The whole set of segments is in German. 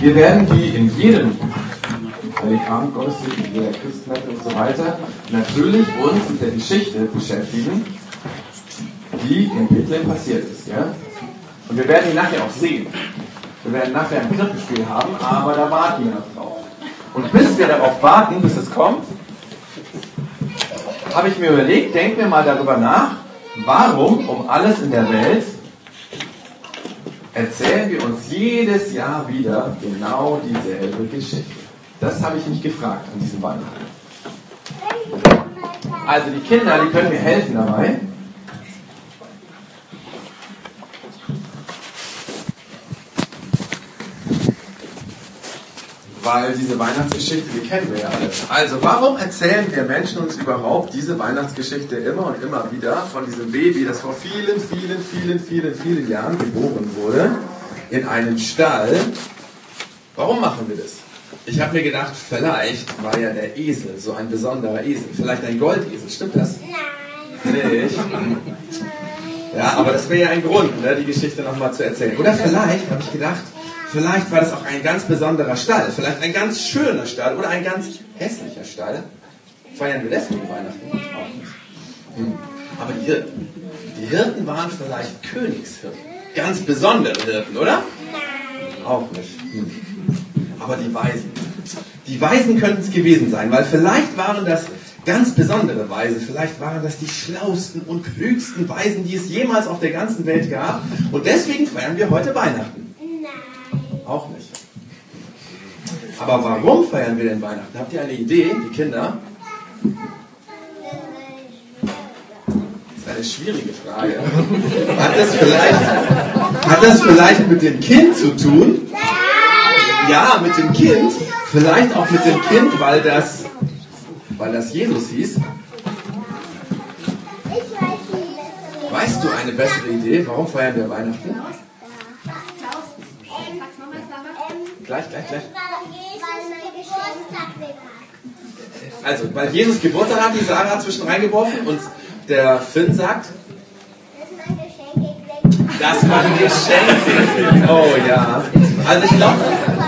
Wir werden die in jedem Heiligabend, Gottesdienst, in jeder Christenheit und so weiter natürlich uns mit der Geschichte beschäftigen, die in Bethlehem passiert ist. Ja? Und wir werden die nachher auch sehen. Wir werden nachher ein Krippenspiel haben, aber da warten wir noch drauf. Und bis wir darauf warten, bis es kommt, habe ich mir überlegt, denken wir mal darüber nach, warum um alles in der Welt erzählen wir uns jedes Jahr wieder genau dieselbe Geschichte. Das habe ich mich gefragt an diesem Weihnachten. Also die Kinder, die können mir helfen dabei. Weil diese Weihnachtsgeschichte, die kennen wir ja alle. Also, warum erzählen wir Menschen uns überhaupt diese Weihnachtsgeschichte immer und immer wieder von diesem Baby, das vor vielen, vielen, vielen, vielen, vielen Jahren geboren wurde, in einem Stall? Warum machen wir das? Ich habe mir gedacht, vielleicht war ja der Esel so ein besonderer Esel, vielleicht ein Goldesel, stimmt das? Nein. Nicht? Ja, aber das wäre ja ein Grund, ne, die Geschichte nochmal zu erzählen. Oder vielleicht habe ich gedacht, Vielleicht war das auch ein ganz besonderer Stall, vielleicht ein ganz schöner Stall oder ein ganz hässlicher Stall. Feiern wir deswegen Weihnachten? Auch nicht. Hm. Aber die Hirten, die Hirten waren vielleicht Königshirten. Ganz besondere Hirten, oder? Auch nicht. Hm. Aber die Weisen. Die Weisen könnten es gewesen sein, weil vielleicht waren das ganz besondere Weise. Vielleicht waren das die schlausten und klügsten Weisen, die es jemals auf der ganzen Welt gab. Und deswegen feiern wir heute Weihnachten. Auch nicht. Aber warum feiern wir denn Weihnachten? Habt ihr eine Idee, die Kinder? Das ist eine schwierige Frage. Hat das vielleicht, hat das vielleicht mit dem Kind zu tun? Ja, mit dem Kind. Vielleicht auch mit dem Kind, weil das, weil das Jesus hieß. Weißt du eine bessere Idee? Warum feiern wir Weihnachten? Gleich, gleich, gleich. Also, weil Jesus Geburtstag hat, die Sarah zwischen reingeworfen und der Finn sagt, dass man Geschenke Oh ja. Also ich glaube,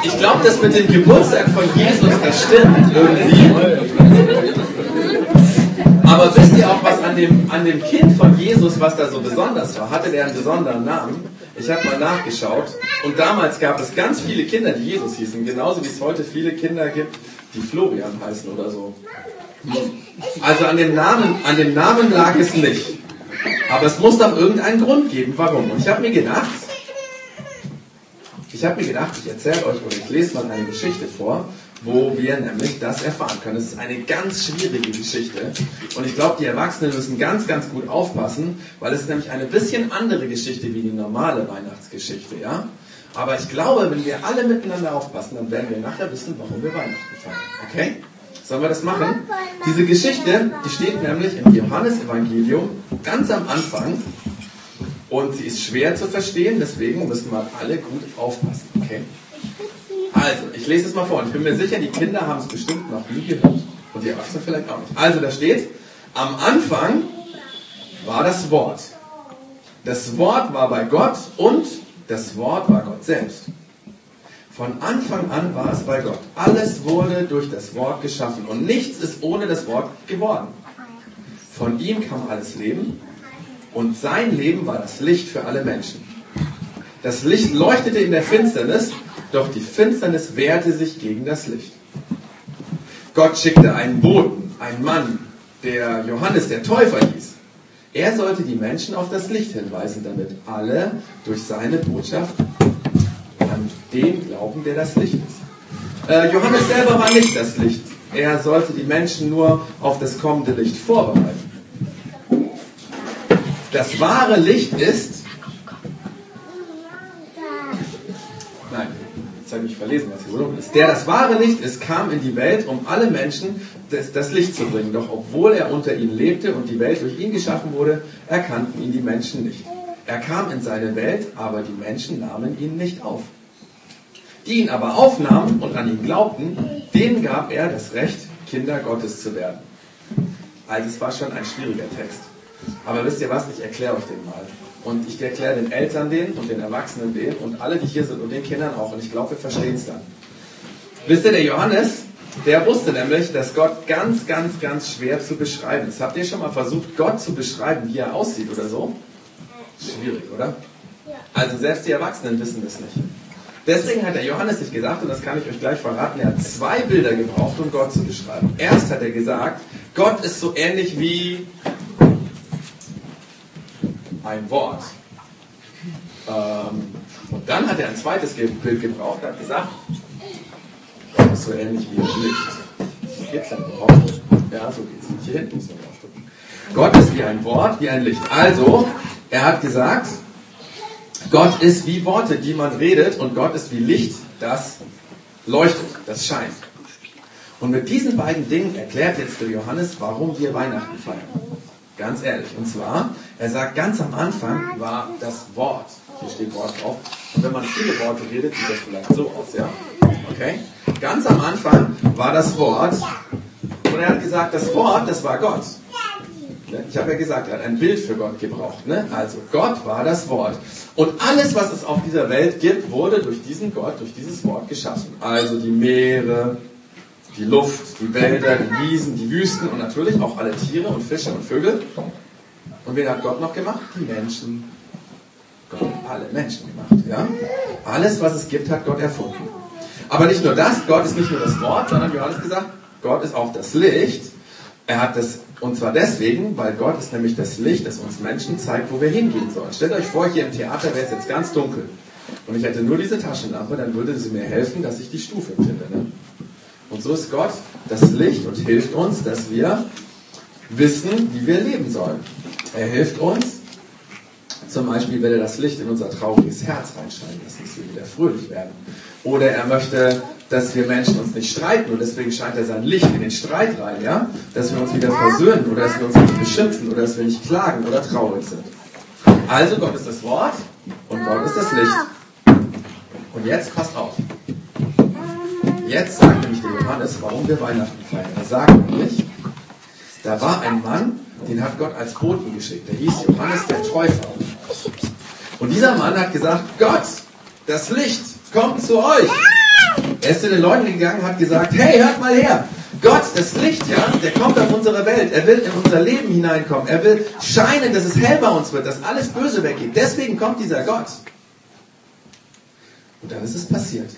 ich glaub, das mit dem Geburtstag von Jesus, das stimmt irgendwie. Aber wisst ihr auch, was an dem, an dem Kind von Jesus, was da so besonders war? Hatte der einen besonderen Namen? Ich habe mal nachgeschaut und damals gab es ganz viele Kinder, die Jesus hießen, genauso wie es heute viele Kinder gibt, die Florian heißen oder so. Also an dem Namen, an dem Namen lag es nicht. Aber es muss doch irgendeinen Grund geben, warum. Und ich habe mir gedacht, ich habe mir gedacht, ich erzähle euch oder ich lese mal eine Geschichte vor, wo wir nämlich das erfahren können. Es ist eine ganz schwierige Geschichte und ich glaube, die Erwachsenen müssen ganz, ganz gut aufpassen, weil es nämlich eine bisschen andere Geschichte wie die normale Weihnachtsgeschichte, ja? Aber ich glaube, wenn wir alle miteinander aufpassen, dann werden wir nachher wissen, warum wir Weihnachten feiern. Okay? Sollen wir das machen? Diese Geschichte, die steht nämlich im Johannesevangelium ganz am Anfang und sie ist schwer zu verstehen, deswegen müssen wir alle gut aufpassen. Okay? Also, ich lese es mal vor und ich bin mir sicher, die Kinder haben es bestimmt noch nie gehört. Und die Erwachsenen vielleicht auch nicht. Also, da steht, am Anfang war das Wort. Das Wort war bei Gott und das Wort war Gott selbst. Von Anfang an war es bei Gott. Alles wurde durch das Wort geschaffen und nichts ist ohne das Wort geworden. Von ihm kam alles Leben und sein Leben war das Licht für alle Menschen. Das Licht leuchtete in der Finsternis doch die Finsternis wehrte sich gegen das Licht. Gott schickte einen Boten, einen Mann, der Johannes der Täufer hieß. Er sollte die Menschen auf das Licht hinweisen, damit alle durch seine Botschaft an den glauben, der das Licht ist. Äh, Johannes selber war nicht das Licht. Er sollte die Menschen nur auf das kommende Licht vorbereiten. Das wahre Licht ist, verlesen, was hier so ist. Der das wahre Licht ist, kam in die Welt, um alle Menschen das, das Licht zu bringen. Doch obwohl er unter ihnen lebte und die Welt durch ihn geschaffen wurde, erkannten ihn die Menschen nicht. Er kam in seine Welt, aber die Menschen nahmen ihn nicht auf. Die ihn aber aufnahmen und an ihn glaubten, denen gab er das Recht, Kinder Gottes zu werden. Also es war schon ein schwieriger Text. Aber wisst ihr was? Ich erkläre euch den mal. Und ich erkläre den Eltern den und den Erwachsenen den und alle, die hier sind und den Kindern auch. Und ich glaube, wir verstehen es dann. Wisst ihr, der Johannes, der wusste nämlich, dass Gott ganz, ganz, ganz schwer zu beschreiben ist. Habt ihr schon mal versucht, Gott zu beschreiben, wie er aussieht oder so? Schwierig, oder? Also selbst die Erwachsenen wissen das nicht. Deswegen hat der Johannes sich gesagt, und das kann ich euch gleich verraten, er hat zwei Bilder gebraucht, um Gott zu beschreiben. Erst hat er gesagt, Gott ist so ähnlich wie ein Wort. Ähm, und dann hat er ein zweites Bild gebraucht, hat gesagt, Gott ist so ähnlich wie ein Licht. Geht's denn überhaupt? Ja, so. Hier hinten muss man draufdrücken. Gott ist wie ein Wort, wie ein Licht. Also, er hat gesagt, Gott ist wie Worte, die man redet, und Gott ist wie Licht, das leuchtet, das scheint. Und mit diesen beiden Dingen erklärt jetzt der Johannes, warum wir Weihnachten feiern. Ganz ehrlich. Und zwar, er sagt, ganz am Anfang war das Wort. Hier steht Wort drauf. Und wenn man viele Worte redet, sieht das vielleicht so aus, ja? Okay? Ganz am Anfang war das Wort. Und er hat gesagt, das Wort, das war Gott. Ne? Ich habe ja gesagt, er hat ein Bild für Gott gebraucht. Ne? Also Gott war das Wort. Und alles, was es auf dieser Welt gibt, wurde durch diesen Gott, durch dieses Wort geschaffen. Also die Meere, die Luft, die Wälder, die Wiesen, die Wüsten und natürlich auch alle Tiere und Fische und Vögel. Und wen hat Gott noch gemacht? Die Menschen. Gott hat alle Menschen gemacht. Ja? Alles, was es gibt, hat Gott erfunden. Aber nicht nur das, Gott ist nicht nur das Wort, sondern Johannes gesagt, Gott ist auch das Licht. Er hat das, und zwar deswegen, weil Gott ist nämlich das Licht, das uns Menschen zeigt, wo wir hingehen sollen. Stellt euch vor, hier im Theater wäre es jetzt ganz dunkel. Und ich hätte nur diese Taschenlampe, dann würde sie mir helfen, dass ich die Stufe finde. Ne? Und so ist Gott das Licht und hilft uns, dass wir wissen, wie wir leben sollen. Er hilft uns, zum Beispiel, wenn er das Licht in unser trauriges Herz reinscheinen lässt, dass wir wieder fröhlich werden. Oder er möchte, dass wir Menschen uns nicht streiten und deswegen scheint er sein Licht in den Streit rein, ja? Dass wir uns wieder versöhnen oder dass wir uns nicht beschimpfen oder dass wir nicht klagen oder traurig sind. Also Gott ist das Wort und Gott ist das Licht. Und jetzt passt auf. Jetzt sagt nämlich der Johannes, warum wir Weihnachten feiern. Er sagt nämlich, da war ein Mann, den hat Gott als Boten geschickt. Der hieß Johannes der Täufer. Und dieser Mann hat gesagt, Gott, das Licht kommt zu euch. Er ist zu den Leuten gegangen und hat gesagt, hey, hört mal her. Gott, das Licht, ja, der kommt auf unsere Welt. Er will in unser Leben hineinkommen. Er will scheinen, dass es hell bei uns wird, dass alles Böse weggeht. Deswegen kommt dieser Gott. Und dann ist es passiert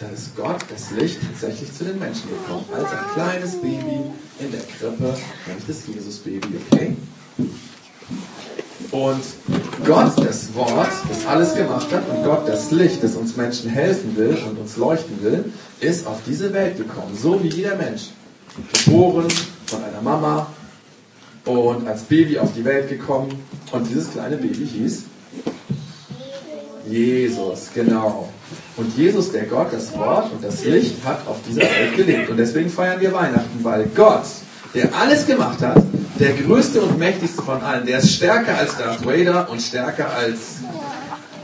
dann ist Gott, das Licht, tatsächlich zu den Menschen gekommen. Als ein kleines Baby in der Krippe, nämlich das Jesus-Baby, okay? Und Gott, das Wort, das alles gemacht hat, und Gott, das Licht, das uns Menschen helfen will und uns leuchten will, ist auf diese Welt gekommen, so wie jeder Mensch. Geboren von einer Mama und als Baby auf die Welt gekommen. Und dieses kleine Baby hieß Jesus, genau. Und Jesus, der Gott, das Wort und das Licht, hat auf dieser Welt gelebt. Und deswegen feiern wir Weihnachten, weil Gott, der alles gemacht hat, der größte und mächtigste von allen, der ist stärker als Darth Vader und stärker als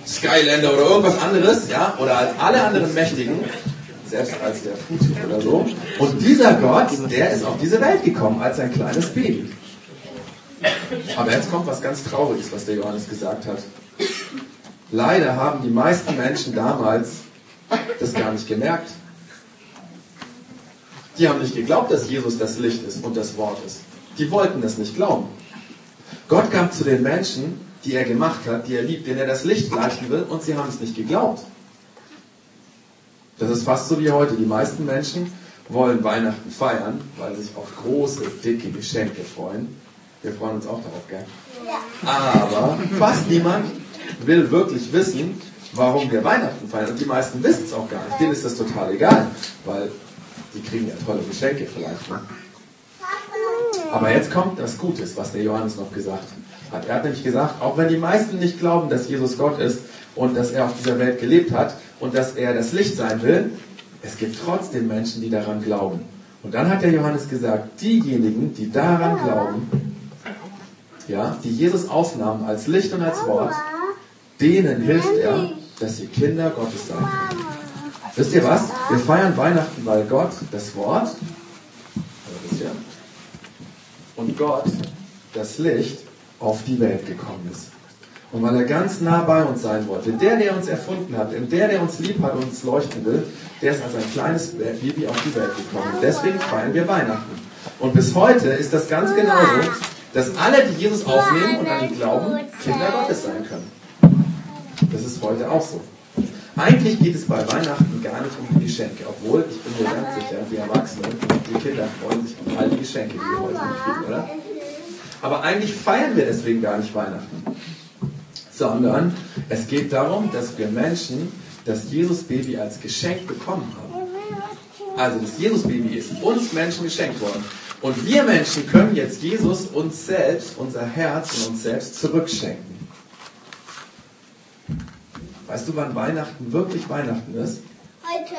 Skylander oder irgendwas anderes, ja, oder als alle anderen Mächtigen, selbst als der Putin oder so. Und dieser Gott, der ist auf diese Welt gekommen als ein kleines Baby. Aber jetzt kommt was ganz Trauriges, was der Johannes gesagt hat. Leider haben die meisten Menschen damals das gar nicht gemerkt. Die haben nicht geglaubt, dass Jesus das Licht ist und das Wort ist. Die wollten das nicht glauben. Gott kam zu den Menschen, die er gemacht hat, die er liebt, denen er das Licht gleichen will, und sie haben es nicht geglaubt. Das ist fast so wie heute. Die meisten Menschen wollen Weihnachten feiern, weil sie sich auf große, dicke Geschenke freuen. Wir freuen uns auch darauf, gell? Aber fast niemand will wirklich wissen, warum wir Weihnachten feiern. Und die meisten wissen es auch gar nicht. Denen ist das total egal, weil die kriegen ja tolle Geschenke vielleicht. Ne? Aber jetzt kommt das Gutes, was der Johannes noch gesagt hat. Er hat nämlich gesagt, auch wenn die meisten nicht glauben, dass Jesus Gott ist und dass er auf dieser Welt gelebt hat und dass er das Licht sein will, es gibt trotzdem Menschen, die daran glauben. Und dann hat der Johannes gesagt, diejenigen, die daran glauben, ja, die Jesus aufnahmen als Licht und als Wort, denen hilft er, dass sie Kinder Gottes sein können. Wisst ihr was? Wir feiern Weihnachten, weil Gott das Wort, und Gott das Licht auf die Welt gekommen ist. Und weil er ganz nah bei uns sein wollte. Der, der uns erfunden hat, der, der uns lieb hat und uns leuchten will, der ist als ein kleines Baby auf die Welt gekommen. Deswegen feiern wir Weihnachten. Und bis heute ist das ganz genauso, dass alle, die Jesus aufnehmen und an ihn glauben, Kinder Gottes sein können. Das ist heute auch so. Eigentlich geht es bei Weihnachten gar nicht um die Geschenke, obwohl ich bin mir ganz sicher, die Erwachsenen die Kinder freuen sich auf all die Geschenke, die wir heute kriegen, oder? Aber eigentlich feiern wir deswegen gar nicht Weihnachten, sondern es geht darum, dass wir Menschen das Jesus-Baby als Geschenk bekommen haben. Also das Jesus-Baby ist uns Menschen geschenkt worden. Und wir Menschen können jetzt Jesus uns selbst, unser Herz und uns selbst zurückschenken. Weißt du, wann Weihnachten wirklich Weihnachten ist? Heute.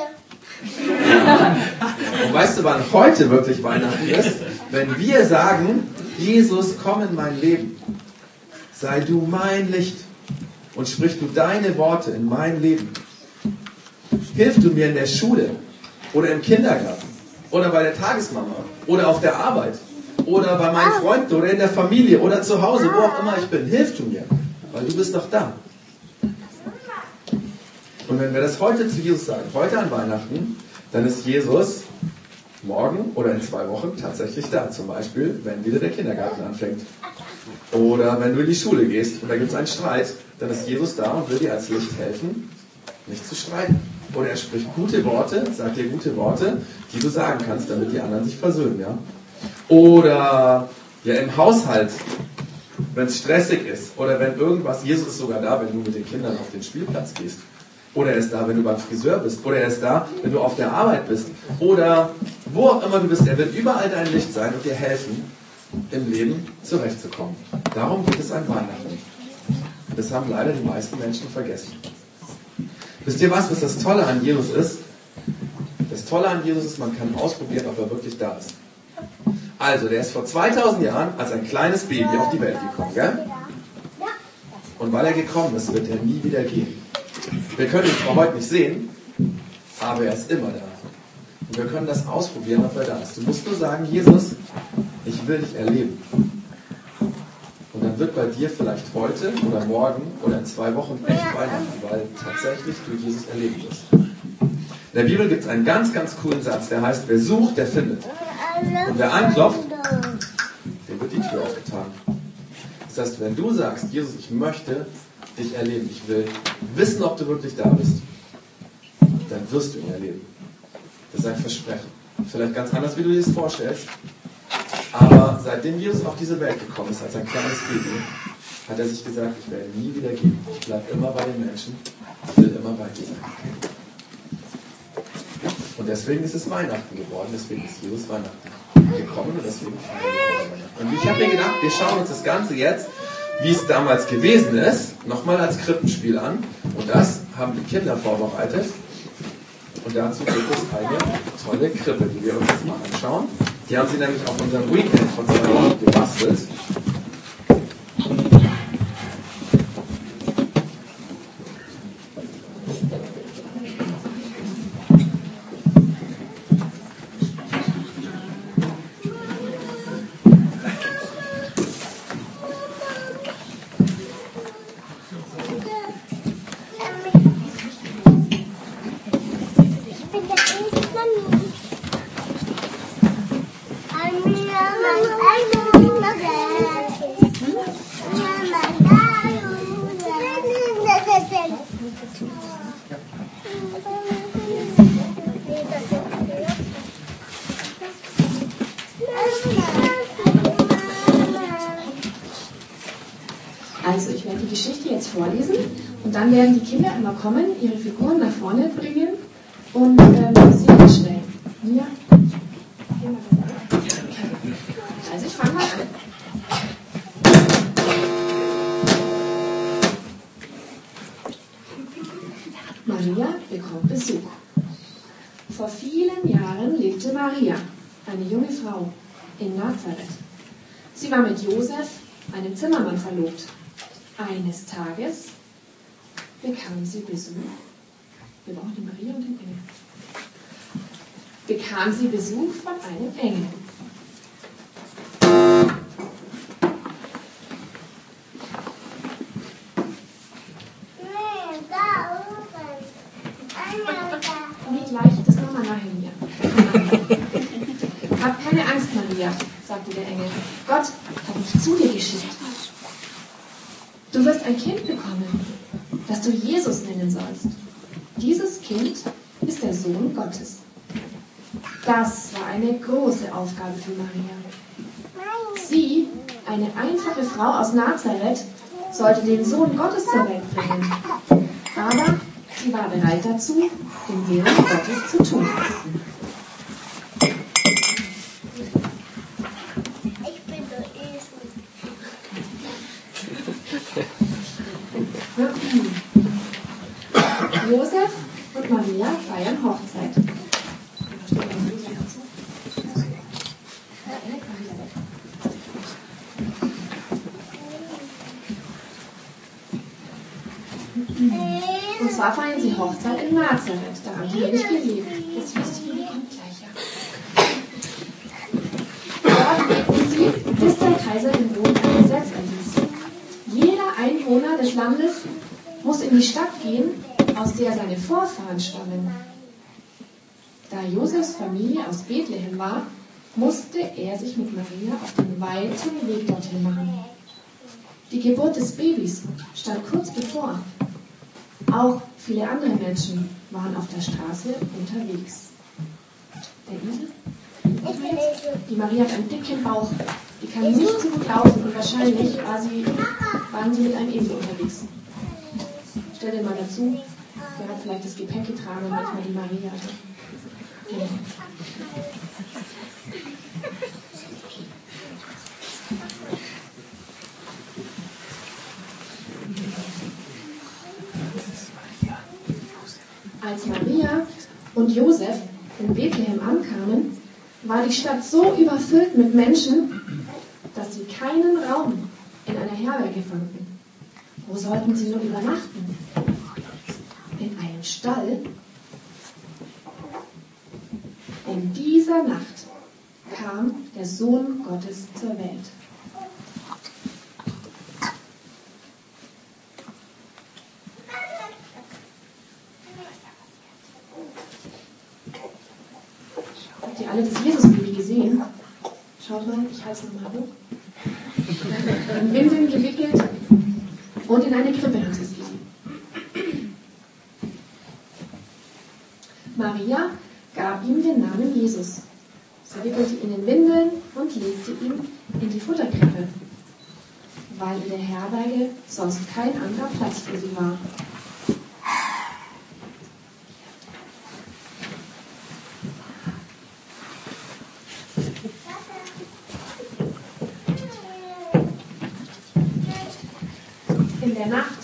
Und weißt du, wann heute wirklich Weihnachten ist? Wenn wir sagen, Jesus, komm in mein Leben. Sei du mein Licht und sprich du deine Worte in mein Leben. Hilf du mir in der Schule oder im Kindergarten oder bei der Tagesmama oder auf der Arbeit oder bei meinen Freunden oder in der Familie oder zu Hause, wo auch immer ich bin. Hilf du mir, weil du bist doch da. Und wenn wir das heute zu Jesus sagen, heute an Weihnachten, dann ist Jesus morgen oder in zwei Wochen tatsächlich da. Zum Beispiel, wenn wieder der Kindergarten anfängt. Oder wenn du in die Schule gehst und da gibt es einen Streit, dann ist Jesus da und will dir als Licht helfen, nicht zu streiten. Oder er spricht gute Worte, sagt dir gute Worte, die du sagen kannst, damit die anderen sich versöhnen. Ja? Oder ja, im Haushalt, wenn es stressig ist oder wenn irgendwas, Jesus ist sogar da, wenn du mit den Kindern auf den Spielplatz gehst. Oder er ist da, wenn du beim Friseur bist. Oder er ist da, wenn du auf der Arbeit bist. Oder wo auch immer du bist. Er wird überall dein Licht sein und dir helfen, im Leben zurechtzukommen. Darum geht es an Weihnachten. Das haben leider die meisten Menschen vergessen. Wisst ihr was, was das Tolle an Jesus ist? Das Tolle an Jesus ist, man kann ausprobieren, ob er wirklich da ist. Also, der ist vor 2000 Jahren als ein kleines Baby auf die Welt gekommen, gell? Und weil er gekommen ist, wird er nie wieder gehen. Wir können ihn zwar heute nicht sehen, aber er ist immer da. Und wir können das ausprobieren, ob er da ist. Du musst nur sagen, Jesus, ich will dich erleben. Und dann wird bei dir vielleicht heute oder morgen oder in zwei Wochen echt Weihnachten, weil tatsächlich du Jesus erleben wirst. In der Bibel gibt es einen ganz, ganz coolen Satz, der heißt, wer sucht, der findet. Und wer anklopft, dem wird die Tür aufgetan. Das heißt, wenn du sagst, Jesus, ich möchte dich erleben, ich will wissen, ob du wirklich da bist, dann wirst du ihn erleben. Das ist ein Versprechen. Vielleicht ganz anders, wie du dir das vorstellst. Aber seitdem Jesus auf diese Welt gekommen ist, als ein kleines Baby, hat er sich gesagt, ich werde nie wieder gehen. Ich bleibe immer bei den Menschen. Ich will immer bei dir sein. Und deswegen ist es Weihnachten geworden. Deswegen ist Jesus Weihnachten gekommen und deswegen Weihnachten. Und ich habe mir gedacht, wir schauen uns das Ganze jetzt, wie es damals gewesen ist, nochmal als Krippenspiel an. Und das haben die Kinder vorbereitet. Und dazu gibt es eine tolle Krippe, die wir uns jetzt mal anschauen. Die haben sie nämlich auf unserem Weekend von zwei Wochen gebastelt. Dann werden die Kinder immer kommen, ihre Figuren nach vorne bringen und ähm, sie hinstellen. Ja. Also ich fange mal an. Maria bekommt Besuch. Vor vielen Jahren lebte Maria, eine junge Frau, in Nazareth. Sie war mit Josef, einem Zimmermann, verlobt. Eines Tages bekam sie Besuch. Wir brauchen die Maria und den Engel. Bekam sie Besuch von einem Engel. gleich, das machen wir nachher mir. Hab keine Angst, Maria, sagte der Engel. Gott hat mich zu dir geschickt. Du wirst ein Kind bekommen, das du Jesus nennen sollst. Dieses Kind ist der Sohn Gottes. Das war eine große Aufgabe für Maria. Sie, eine einfache Frau aus Nazareth, sollte den Sohn Gottes zur Welt bringen. Aber sie war bereit dazu, den Willen Gottes zu tun. Ich bin der Esel. Josef und Maria feiern Hochzeit. Und zwar feiern sie Hochzeit in Nazareth. Da haben die nämlich gelebt. Das süße Baby kommt gleich, ja. Dort lebten sie, bis der Kaiser in Rom ein Gesetz erließ. Jeder Einwohner des Landes muss in die Stadt gehen, aus der seine Vorfahren stammen. Da Josefs Familie aus Bethlehem war, musste er sich mit Maria auf den weiten Weg dorthin machen. Die Geburt des Babys stand kurz bevor. Auch viele andere Menschen waren auf der Straße unterwegs. Der Esel? Die Maria hat einen dicken Bauch. Die kann nicht so gut laufen und wahrscheinlich war sie, waren sie mit einem Esel unterwegs. Stell dir mal dazu, wer hat vielleicht das Gepäck getragen und manchmal die Maria. Ja. Als Maria und Josef in Bethlehem ankamen, war die Stadt so überfüllt mit Menschen, dass sie keinen Raum in einer Herberge fanden. Wo sollten sie nur übernachten? In einem Stall? In dieser Nacht kam der Sohn Gottes zur Welt. Habt ihr alle das Jesus-Baby gesehen? Schaut mal, ich halte es nochmal hoch. In Windeln gewickelt und in eine Krippe haben sie gelegt. Maria gab ihm den Namen Jesus. Sie wickelte ihn in Windeln und legte ihn in die Futterkrippe, weil in der Herberge sonst kein anderer Platz für sie war. In der Nacht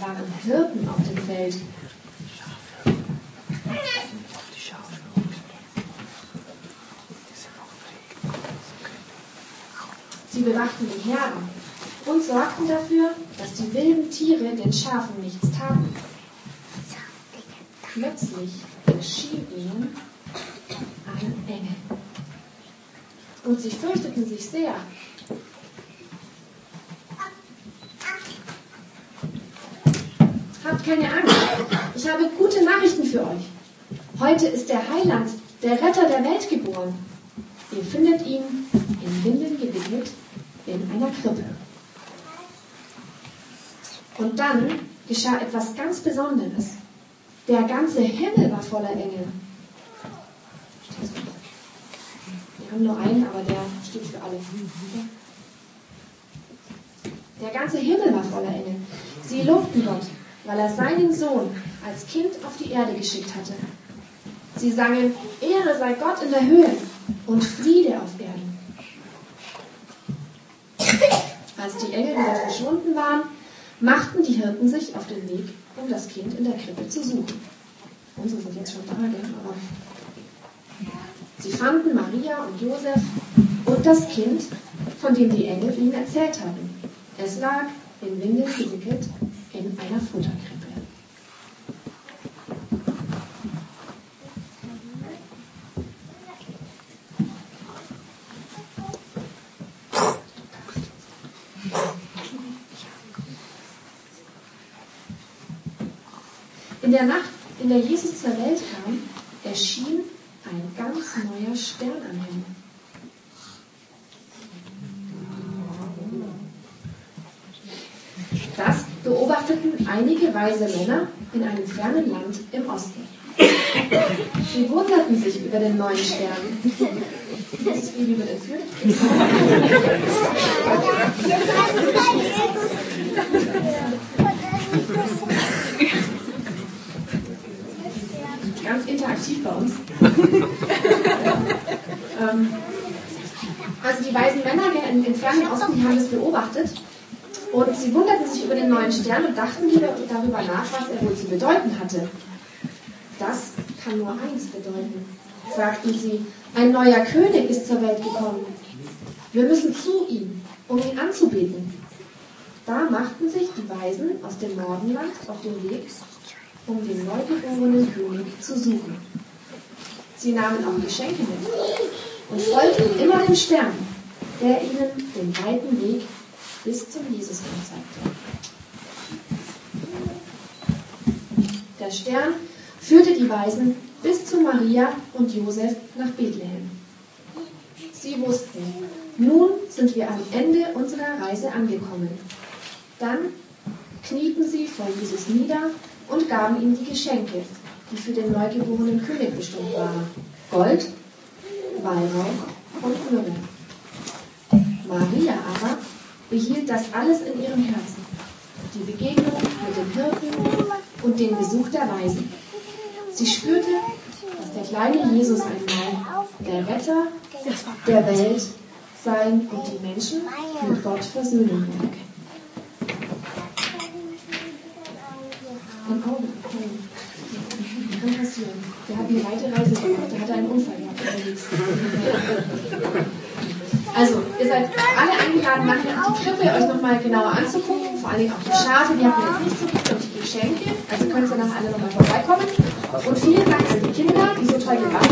waren Hirten auf dem Feld. Sie bewachten die Herden und sorgten dafür, dass die wilden Tiere den Schafen nichts taten. Plötzlich erschien ihnen ein Engel. Und sie fürchteten sich sehr. Habt keine Angst. Ich habe gute Nachrichten für euch. Heute ist der Heiland, der Retter der Welt geboren. Ihr findet ihn in Windeln gewickelt einer Krippe. Und dann geschah etwas ganz Besonderes. Der ganze Himmel war voller Engel. Wir haben nur einen, aber der steht für alle. Der ganze Himmel war voller Engel. Sie lobten Gott, weil er seinen Sohn als Kind auf die Erde geschickt hatte. Sie sangen, Ehre sei Gott in der Höhe und Friede auf Erden. Als die Engel wieder verschwunden waren, machten die Hirten sich auf den Weg, um das Kind in der Krippe zu suchen. Unsere sind jetzt schon da, aber sie fanden Maria und Josef und das Kind, von dem die Engel ihnen erzählt hatten. Es lag in Windeln gewickelt in einer Futterkrippe. In der Nacht, in der Jesus zur Welt kam, erschien ein ganz neuer Stern am Himmel. Das beobachteten einige weise Männer in einem fernen Land im Osten. Sie wunderten sich über den neuen Stern. Das ist wie über den Führer. Interaktiv bei uns. ähm, also die weisen Männer im, im fernen Osten, die haben das beobachtet und sie wunderten sich über den neuen Stern und dachten darüber nach, was er wohl zu bedeuten hatte. Das kann nur eins bedeuten, sagten sie. Ein neuer König ist zur Welt gekommen. Wir müssen zu ihm, um ihn anzubeten. Da machten sich die Weisen aus dem Morgenland auf den Weg, um den neugeborenen König zu suchen. Sie nahmen auch Geschenke mit und folgten immer dem Stern, der ihnen den weiten Weg bis zum Jesus zeigte. Der Stern führte die Weisen bis zu Maria und Josef nach Bethlehem. Sie wussten, nun sind wir am Ende unserer Reise angekommen. Dann knieten sie vor Jesus nieder und gaben ihm die Geschenke, die für den neugeborenen König bestimmt waren. Gold, Weihrauch und Myrrhe. Maria aber behielt das alles in ihrem Herzen. Die Begegnung mit dem Hirten und den Besuch der Weisen. Sie spürte, dass der kleine Jesus einmal der Retter der Welt sein und die Menschen mit Gott versöhnen würde. Ein Auge. Kann passieren. Der hat eine weite Reise gemacht. Der hatte einen Unfall gehabt unterwegs. Also, ihr seid alle eingeladen, nachher die Krippe euch nochmal genauer anzugucken, vor allem auch die Schafe, die habt ihr jetzt nicht so gut und die Geschenke. Also könnt ihr dann alle nochmal vorbeikommen. Und vielen Dank an die Kinder, die so toll gebaut